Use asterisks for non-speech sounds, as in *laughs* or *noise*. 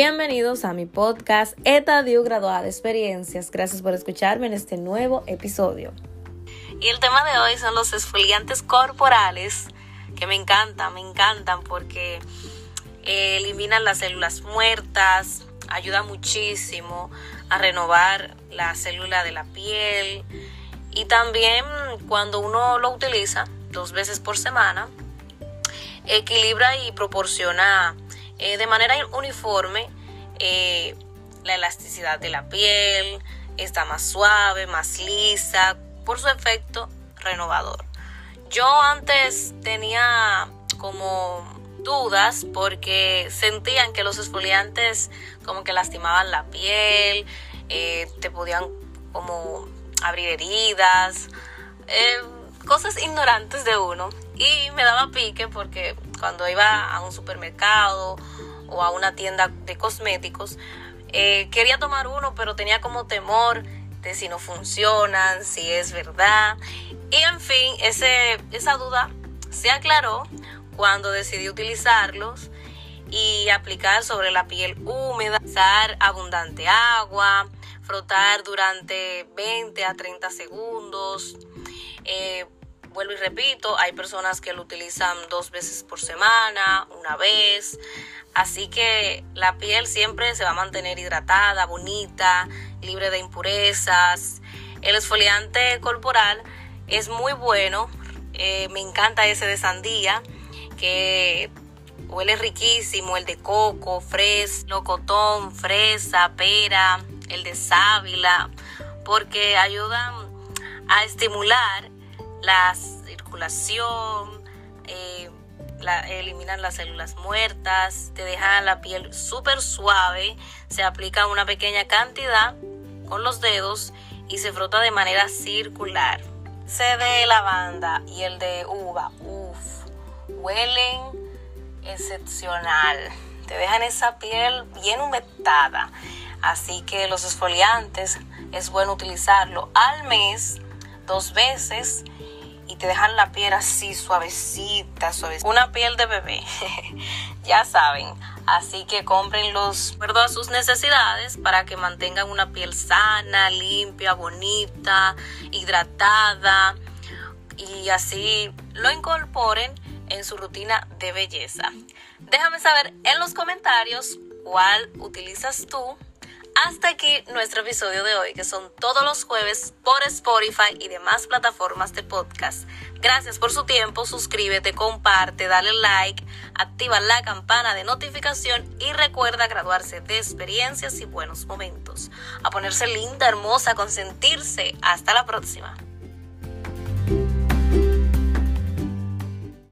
Bienvenidos a mi podcast Etadio Graduada Experiencias. Gracias por escucharme en este nuevo episodio. Y el tema de hoy son los exfoliantes corporales, que me encantan, me encantan porque eh, eliminan las células muertas, ayuda muchísimo a renovar la célula de la piel y también cuando uno lo utiliza dos veces por semana, equilibra y proporciona eh, de manera uniforme eh, la elasticidad de la piel, está más suave, más lisa, por su efecto renovador. Yo antes tenía como dudas porque sentían que los exfoliantes como que lastimaban la piel, eh, te podían como abrir heridas, cosas ignorantes de uno. Y me daba pique porque cuando iba a un supermercado o a una tienda de cosméticos, eh, quería tomar uno, pero tenía como temor de si no funcionan, si es verdad. Y en fin, ese, esa duda se aclaró cuando decidí utilizarlos y aplicar sobre la piel húmeda, usar abundante agua, frotar durante 20 a 30 segundos. Eh, vuelvo y repito, hay personas que lo utilizan dos veces por semana, una vez. Así que la piel siempre se va a mantener hidratada, bonita, libre de impurezas. El esfoliante corporal es muy bueno. Eh, me encanta ese de sandía, que huele riquísimo. El de coco, fres, locotón, fresa, pera, el de sábila, porque ayudan a estimular la circulación, eh, eliminan las células muertas, te dejan la piel súper suave, se aplica una pequeña cantidad con los dedos y se frota de manera circular. Se de lavanda y el de uva, uff, huelen excepcional. Te dejan esa piel bien humectada. Así que los esfoliantes es bueno utilizarlo al mes, dos veces te dejan la piel así suavecita, suavecita. Una piel de bebé, *laughs* ya saben. Así que cómprenlos de acuerdo a sus necesidades para que mantengan una piel sana, limpia, bonita, hidratada y así lo incorporen en su rutina de belleza. Déjame saber en los comentarios cuál utilizas tú hasta aquí nuestro episodio de hoy, que son todos los jueves por Spotify y demás plataformas de podcast. Gracias por su tiempo, suscríbete, comparte, dale like, activa la campana de notificación y recuerda graduarse de experiencias y buenos momentos. A ponerse linda, hermosa, consentirse. Hasta la próxima.